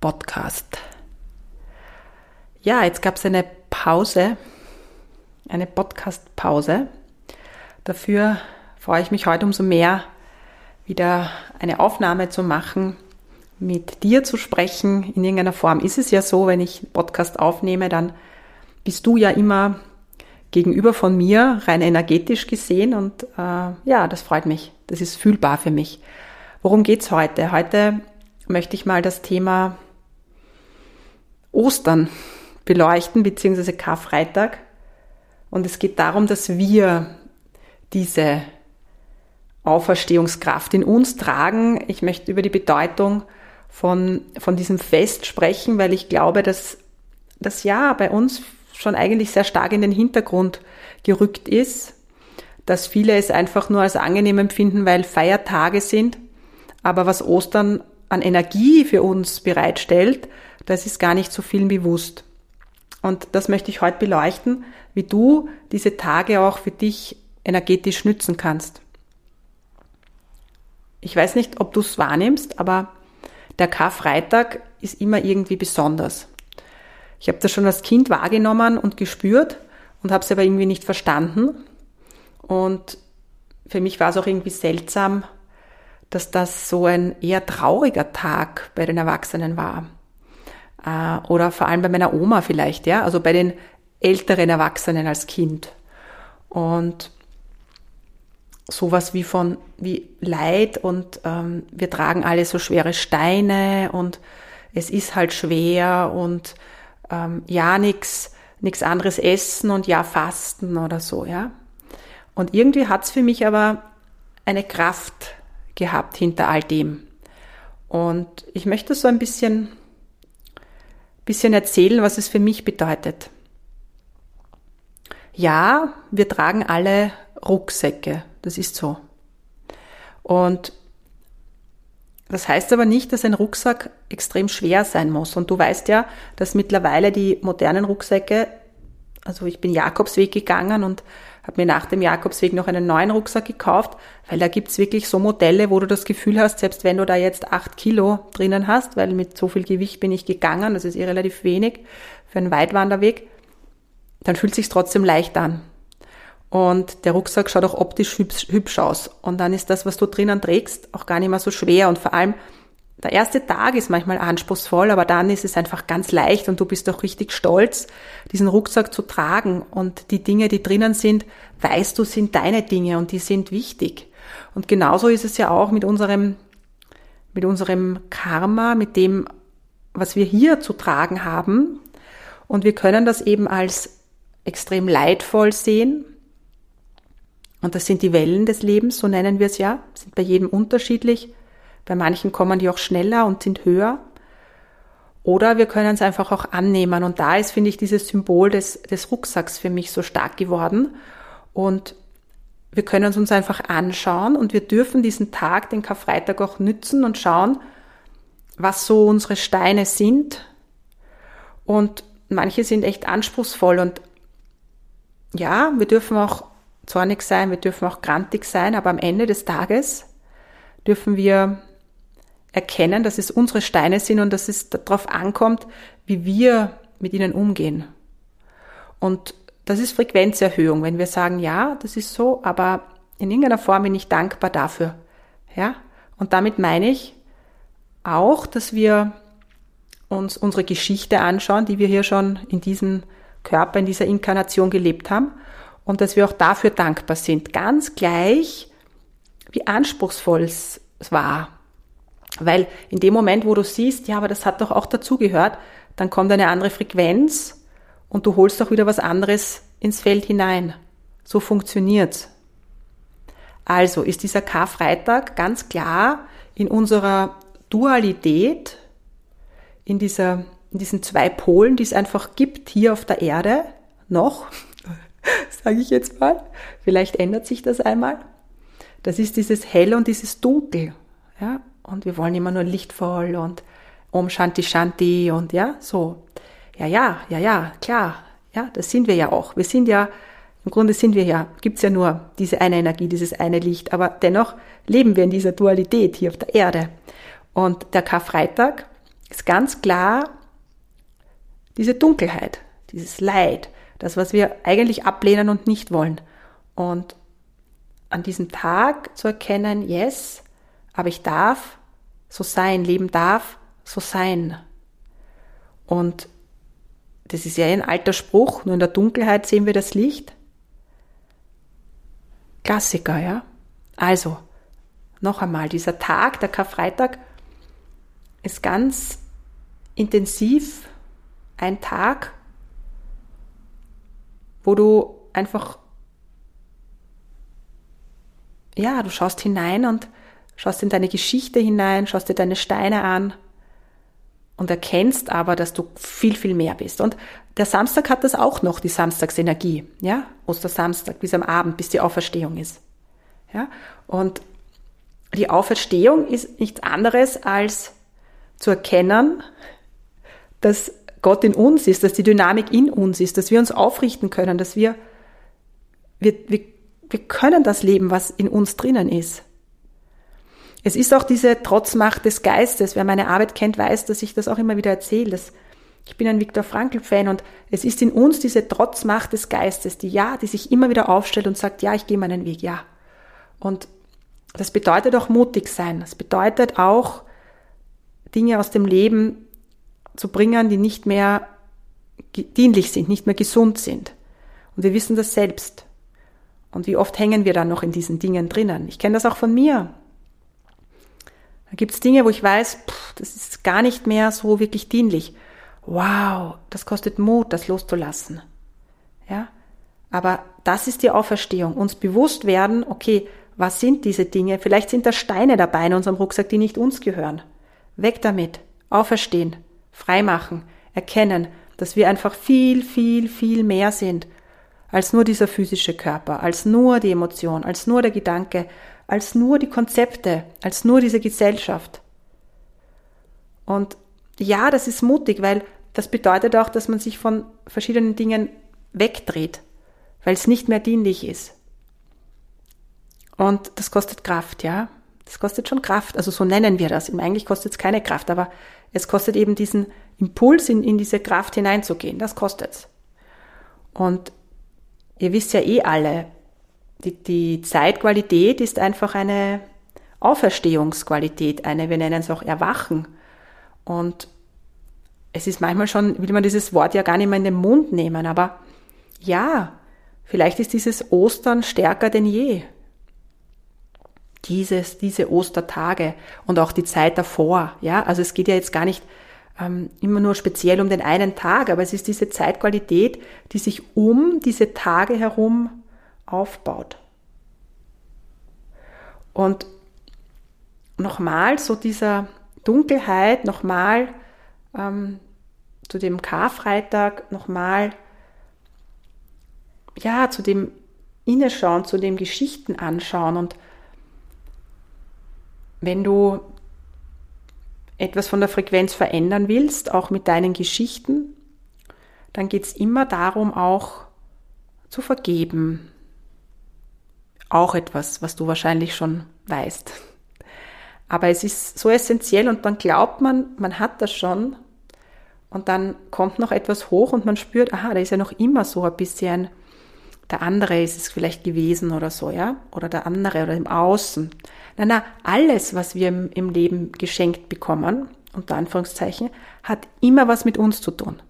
Podcast. Ja, jetzt gab es eine Pause, eine Podcast-Pause. Dafür freue ich mich heute umso mehr, wieder eine Aufnahme zu machen, mit dir zu sprechen. In irgendeiner Form ist es ja so, wenn ich Podcast aufnehme, dann bist du ja immer gegenüber von mir, rein energetisch gesehen. Und äh, ja, das freut mich. Das ist fühlbar für mich. Worum geht's heute? Heute möchte ich mal das Thema Ostern beleuchten, beziehungsweise Karfreitag. Und es geht darum, dass wir diese Auferstehungskraft in uns tragen. Ich möchte über die Bedeutung von, von diesem Fest sprechen, weil ich glaube, dass das Jahr bei uns schon eigentlich sehr stark in den Hintergrund gerückt ist, dass viele es einfach nur als angenehm empfinden, weil Feiertage sind. Aber was Ostern an Energie für uns bereitstellt, das ist gar nicht so vielen bewusst. Und das möchte ich heute beleuchten, wie du diese Tage auch für dich energetisch nützen kannst. Ich weiß nicht, ob du es wahrnimmst, aber der Karfreitag ist immer irgendwie besonders. Ich habe das schon als Kind wahrgenommen und gespürt und habe es aber irgendwie nicht verstanden. Und für mich war es auch irgendwie seltsam, dass das so ein eher trauriger Tag bei den Erwachsenen war. Äh, oder vor allem bei meiner Oma vielleicht, ja, also bei den älteren Erwachsenen als Kind. Und sowas wie von wie Leid und ähm, wir tragen alle so schwere Steine und es ist halt schwer und ähm, ja nichts nichts anderes essen und ja fasten oder so, ja. Und irgendwie hat's für mich aber eine Kraft gehabt hinter all dem. Und ich möchte so ein bisschen, bisschen erzählen, was es für mich bedeutet. Ja, wir tragen alle Rucksäcke, das ist so. Und das heißt aber nicht, dass ein Rucksack extrem schwer sein muss. Und du weißt ja, dass mittlerweile die modernen Rucksäcke, also ich bin Jakobsweg gegangen und habe mir nach dem Jakobsweg noch einen neuen Rucksack gekauft, weil da gibt's wirklich so Modelle, wo du das Gefühl hast, selbst wenn du da jetzt acht Kilo drinnen hast, weil mit so viel Gewicht bin ich gegangen, das ist eh relativ wenig für einen Weitwanderweg, dann fühlt sich's trotzdem leicht an. Und der Rucksack schaut auch optisch hübsch, hübsch aus. Und dann ist das, was du drinnen trägst, auch gar nicht mehr so schwer. Und vor allem, der erste Tag ist manchmal anspruchsvoll, aber dann ist es einfach ganz leicht und du bist auch richtig stolz, diesen Rucksack zu tragen. Und die Dinge, die drinnen sind, weißt du, sind deine Dinge und die sind wichtig. Und genauso ist es ja auch mit unserem, mit unserem Karma, mit dem, was wir hier zu tragen haben. Und wir können das eben als extrem leidvoll sehen, und das sind die Wellen des Lebens, so nennen wir es ja, sind bei jedem unterschiedlich. Bei manchen kommen die auch schneller und sind höher. Oder wir können es einfach auch annehmen. Und da ist, finde ich, dieses Symbol des, des Rucksacks für mich so stark geworden. Und wir können es uns einfach anschauen und wir dürfen diesen Tag, den Karfreitag, auch nützen und schauen, was so unsere Steine sind. Und manche sind echt anspruchsvoll und ja, wir dürfen auch zornig sein, wir dürfen auch grantig sein, aber am Ende des Tages dürfen wir erkennen, dass es unsere Steine sind und dass es darauf ankommt, wie wir mit ihnen umgehen. Und das ist Frequenzerhöhung, wenn wir sagen, ja, das ist so, aber in irgendeiner Form bin ich dankbar dafür. Ja? Und damit meine ich auch, dass wir uns unsere Geschichte anschauen, die wir hier schon in diesem Körper, in dieser Inkarnation gelebt haben und dass wir auch dafür dankbar sind. Ganz gleich, wie anspruchsvoll es war. Weil in dem Moment, wo du siehst, ja, aber das hat doch auch dazugehört, dann kommt eine andere Frequenz und du holst auch wieder was anderes ins Feld hinein. So funktioniert's. Also ist dieser Karfreitag ganz klar in unserer Dualität, in, dieser, in diesen zwei Polen, die es einfach gibt hier auf der Erde, noch, sage ich jetzt mal, vielleicht ändert sich das einmal. Das ist dieses Hell und dieses Dunkel. Ja? Und wir wollen immer nur lichtvoll und Om Shanti Shanti und ja, so. Ja, ja, ja, ja, klar. Ja, das sind wir ja auch. Wir sind ja, im Grunde sind wir ja, gibt's ja nur diese eine Energie, dieses eine Licht, aber dennoch leben wir in dieser Dualität hier auf der Erde. Und der Karfreitag ist ganz klar diese Dunkelheit, dieses Leid, das, was wir eigentlich ablehnen und nicht wollen. Und an diesem Tag zu erkennen, yes, aber ich darf so sein, leben darf so sein. Und das ist ja ein alter Spruch, nur in der Dunkelheit sehen wir das Licht. Klassiker, ja. Also, noch einmal, dieser Tag, der Karfreitag, ist ganz intensiv ein Tag, wo du einfach, ja, du schaust hinein und schaust in deine Geschichte hinein, schaust dir deine Steine an und erkennst aber, dass du viel, viel mehr bist. Und der Samstag hat das auch noch, die Samstagsenergie, ja, Ostersamstag bis am Abend, bis die Auferstehung ist. Ja, und die Auferstehung ist nichts anderes als zu erkennen, dass Gott in uns ist, dass die Dynamik in uns ist, dass wir uns aufrichten können, dass wir, wir, wir, wir können das leben, was in uns drinnen ist. Es ist auch diese Trotzmacht des Geistes. Wer meine Arbeit kennt, weiß, dass ich das auch immer wieder erzähle. Ich bin ein Viktor Frankl-Fan und es ist in uns diese Trotzmacht des Geistes, die ja, die sich immer wieder aufstellt und sagt, ja, ich gehe meinen Weg, ja. Und das bedeutet auch mutig sein. Das bedeutet auch, Dinge aus dem Leben zu bringen, die nicht mehr dienlich sind, nicht mehr gesund sind. Und wir wissen das selbst. Und wie oft hängen wir dann noch in diesen Dingen drinnen? Ich kenne das auch von mir. Da gibt es Dinge, wo ich weiß, pff, das ist gar nicht mehr so wirklich dienlich. Wow, das kostet Mut, das loszulassen. Ja, aber das ist die Auferstehung. Uns bewusst werden, okay, was sind diese Dinge? Vielleicht sind da Steine dabei in unserem Rucksack, die nicht uns gehören. Weg damit. Auferstehen. Freimachen. Erkennen, dass wir einfach viel, viel, viel mehr sind als nur dieser physische Körper, als nur die Emotion, als nur der Gedanke, als nur die Konzepte, als nur diese Gesellschaft. Und ja, das ist mutig, weil das bedeutet auch, dass man sich von verschiedenen Dingen wegdreht, weil es nicht mehr dienlich ist. Und das kostet Kraft, ja. Das kostet schon Kraft, also so nennen wir das. Eigentlich kostet es keine Kraft, aber es kostet eben diesen Impuls, in, in diese Kraft hineinzugehen. Das kostet es. Und ihr wisst ja eh alle, die, die Zeitqualität ist einfach eine Auferstehungsqualität, eine, wir nennen es auch Erwachen. Und es ist manchmal schon, will man dieses Wort ja gar nicht mehr in den Mund nehmen, aber ja, vielleicht ist dieses Ostern stärker denn je. Dieses, diese Ostertage und auch die Zeit davor, ja, also es geht ja jetzt gar nicht ähm, immer nur speziell um den einen Tag, aber es ist diese Zeitqualität, die sich um diese Tage herum aufbaut. Und nochmal so dieser Dunkelheit, nochmal ähm, zu dem Karfreitag, nochmal ja, zu dem Inneschauen, zu dem Geschichten anschauen und wenn du etwas von der Frequenz verändern willst, auch mit deinen Geschichten, dann geht es immer darum, auch zu vergeben, auch etwas, was du wahrscheinlich schon weißt. Aber es ist so essentiell und dann glaubt man, man hat das schon und dann kommt noch etwas hoch und man spürt, aha, da ist ja noch immer so ein bisschen, der andere ist es vielleicht gewesen oder so, ja, oder der andere oder im Außen. Na, na, alles, was wir im, im Leben geschenkt bekommen, unter Anführungszeichen, hat immer was mit uns zu tun.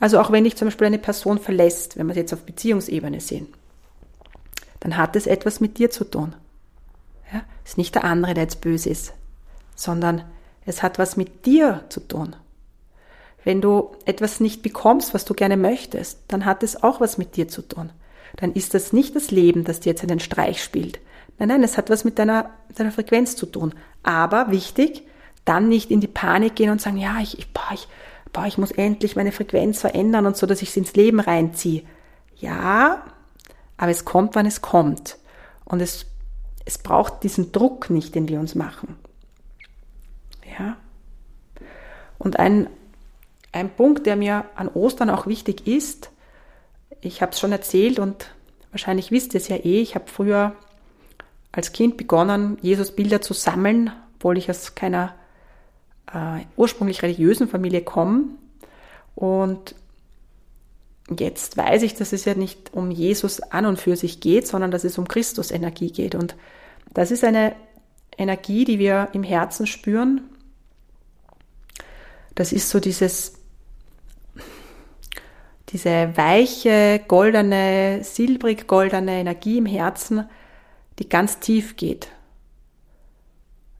Also auch wenn dich zum Beispiel eine Person verlässt, wenn wir es jetzt auf Beziehungsebene sehen, dann hat es etwas mit dir zu tun. Ja? Ist nicht der andere, der jetzt böse ist, sondern es hat was mit dir zu tun. Wenn du etwas nicht bekommst, was du gerne möchtest, dann hat es auch was mit dir zu tun. Dann ist das nicht das Leben, das dir jetzt einen Streich spielt. Nein, nein, es hat was mit deiner, deiner Frequenz zu tun. Aber wichtig, dann nicht in die Panik gehen und sagen, ja, ich, ich, boah, ich, boah, ich muss endlich meine Frequenz verändern und so, dass ich es ins Leben reinziehe. Ja, aber es kommt, wann es kommt. Und es, es braucht diesen Druck nicht, den wir uns machen. Ja. Und ein, ein Punkt, der mir an Ostern auch wichtig ist, ich habe es schon erzählt und wahrscheinlich wisst ihr es ja eh, ich habe früher als Kind begonnen, Jesus-Bilder zu sammeln, obwohl ich aus keiner äh, ursprünglich religiösen Familie komme. Und jetzt weiß ich, dass es ja nicht um Jesus an und für sich geht, sondern dass es um Christus-Energie geht. Und das ist eine Energie, die wir im Herzen spüren. Das ist so dieses diese weiche, goldene, silbrig-goldene Energie im Herzen, die ganz tief geht.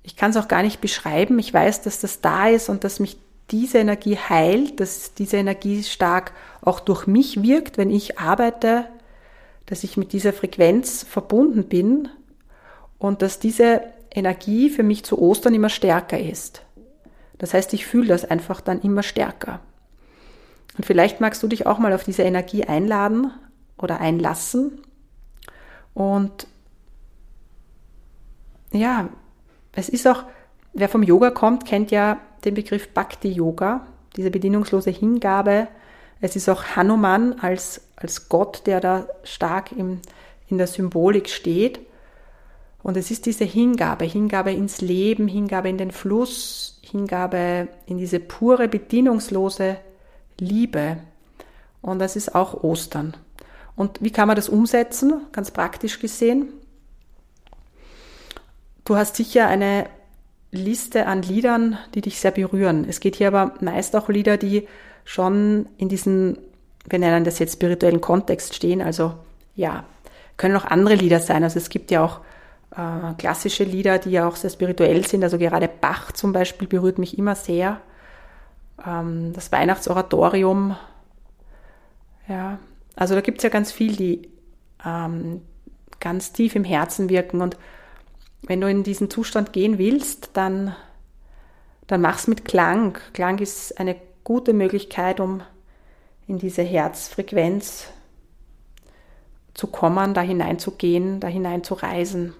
Ich kann es auch gar nicht beschreiben. Ich weiß, dass das da ist und dass mich diese Energie heilt, dass diese Energie stark auch durch mich wirkt, wenn ich arbeite, dass ich mit dieser Frequenz verbunden bin und dass diese Energie für mich zu Ostern immer stärker ist. Das heißt, ich fühle das einfach dann immer stärker. Und vielleicht magst du dich auch mal auf diese Energie einladen oder einlassen. Und ja, es ist auch, wer vom Yoga kommt, kennt ja den Begriff Bhakti Yoga, diese bedingungslose Hingabe. Es ist auch Hanuman als, als Gott, der da stark im, in der Symbolik steht. Und es ist diese Hingabe, Hingabe ins Leben, Hingabe in den Fluss, Hingabe in diese pure, bedingungslose Liebe. Und das ist auch Ostern. Und wie kann man das umsetzen, ganz praktisch gesehen? Du hast sicher eine Liste an Liedern, die dich sehr berühren. Es geht hier aber meist auch Lieder, die schon in diesem, wir nennen das jetzt spirituellen Kontext stehen. Also ja, können auch andere Lieder sein. Also es gibt ja auch äh, klassische Lieder, die ja auch sehr spirituell sind. Also gerade Bach zum Beispiel berührt mich immer sehr ähm, das Weihnachtsoratorium. Ja, also da gibt es ja ganz viel, die ähm, ganz tief im Herzen wirken. Und wenn du in diesen Zustand gehen willst, dann, dann mach's mit Klang. Klang ist eine gute Möglichkeit, um in diese Herzfrequenz zu kommen, da hineinzugehen, da hinein zu reisen.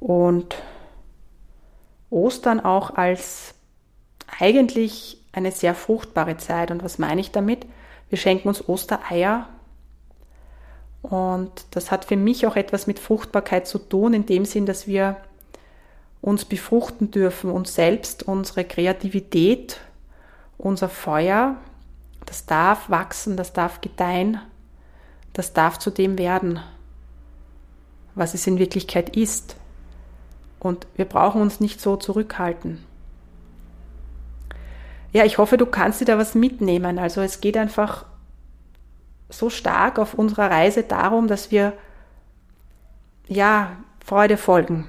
Und Ostern auch als eigentlich eine sehr fruchtbare Zeit. Und was meine ich damit? Wir schenken uns Ostereier. Und das hat für mich auch etwas mit Fruchtbarkeit zu tun, in dem Sinn, dass wir uns befruchten dürfen, uns selbst, unsere Kreativität, unser Feuer. Das darf wachsen, das darf gedeihen, das darf zu dem werden, was es in Wirklichkeit ist. Und wir brauchen uns nicht so zurückhalten ja, ich hoffe, du kannst dir da was mitnehmen. Also es geht einfach so stark auf unserer Reise darum, dass wir ja Freude folgen.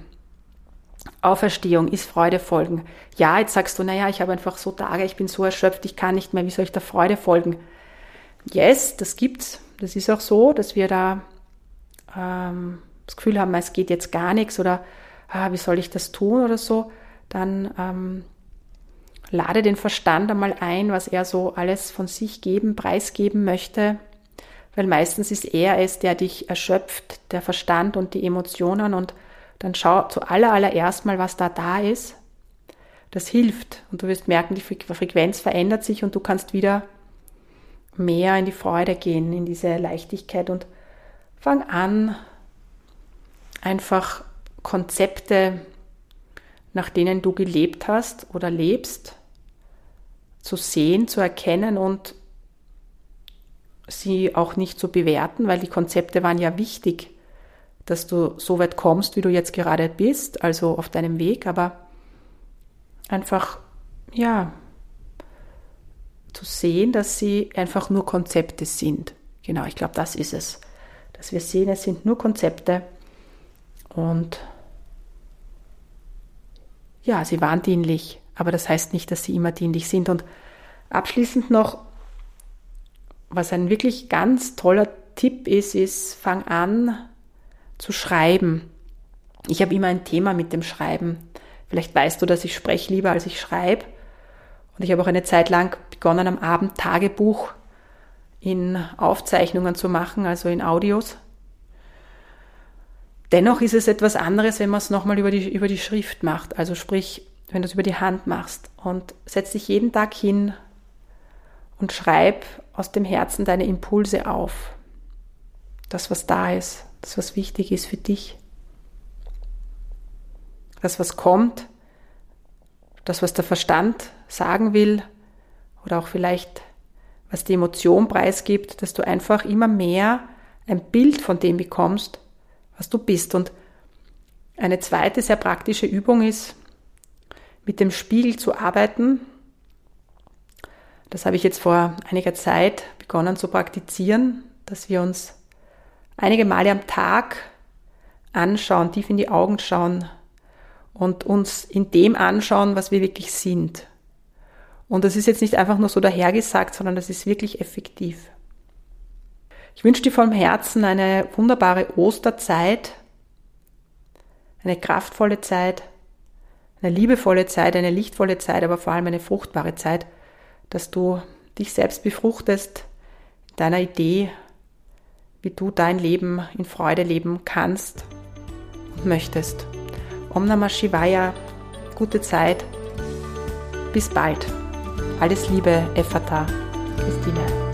Auferstehung ist Freude folgen. Ja, jetzt sagst du, naja, ich habe einfach so Tage, ich bin so erschöpft, ich kann nicht mehr, wie soll ich da Freude folgen? Yes, das gibt's. Das ist auch so, dass wir da ähm, das Gefühl haben, es geht jetzt gar nichts oder ah, wie soll ich das tun oder so. Dann ähm, lade den Verstand einmal ein, was er so alles von sich geben, preisgeben möchte, weil meistens ist er es, der dich erschöpft, der Verstand und die Emotionen. Und dann schau zuallererst mal, was da da ist. Das hilft. Und du wirst merken, die Frequenz verändert sich und du kannst wieder mehr in die Freude gehen, in diese Leichtigkeit. Und fang an, einfach Konzepte, nach denen du gelebt hast oder lebst, zu sehen, zu erkennen und sie auch nicht zu bewerten, weil die Konzepte waren ja wichtig, dass du so weit kommst, wie du jetzt gerade bist, also auf deinem Weg, aber einfach, ja, zu sehen, dass sie einfach nur Konzepte sind. Genau, ich glaube, das ist es. Dass wir sehen, es sind nur Konzepte und ja, sie waren dienlich, aber das heißt nicht, dass sie immer dienlich sind. Und abschließend noch, was ein wirklich ganz toller Tipp ist, ist, fang an zu schreiben. Ich habe immer ein Thema mit dem Schreiben. Vielleicht weißt du, dass ich spreche lieber, als ich schreibe. Und ich habe auch eine Zeit lang begonnen, am Abend Tagebuch in Aufzeichnungen zu machen, also in Audios. Dennoch ist es etwas anderes, wenn man es nochmal über die, über die Schrift macht. Also sprich, wenn du es über die Hand machst und setz dich jeden Tag hin und schreib aus dem Herzen deine Impulse auf. Das, was da ist, das, was wichtig ist für dich. Das, was kommt, das, was der Verstand sagen will oder auch vielleicht was die Emotion preisgibt, dass du einfach immer mehr ein Bild von dem bekommst, was du bist. Und eine zweite sehr praktische Übung ist, mit dem Spiegel zu arbeiten. Das habe ich jetzt vor einiger Zeit begonnen zu praktizieren, dass wir uns einige Male am Tag anschauen, tief in die Augen schauen und uns in dem anschauen, was wir wirklich sind. Und das ist jetzt nicht einfach nur so dahergesagt, sondern das ist wirklich effektiv. Ich wünsche dir vom Herzen eine wunderbare Osterzeit, eine kraftvolle Zeit, eine liebevolle Zeit, eine lichtvolle Zeit, aber vor allem eine fruchtbare Zeit, dass du dich selbst befruchtest in deiner Idee, wie du dein Leben in Freude leben kannst und möchtest. Om Namah Shivaya, gute Zeit, bis bald. Alles Liebe, Effata, Christine.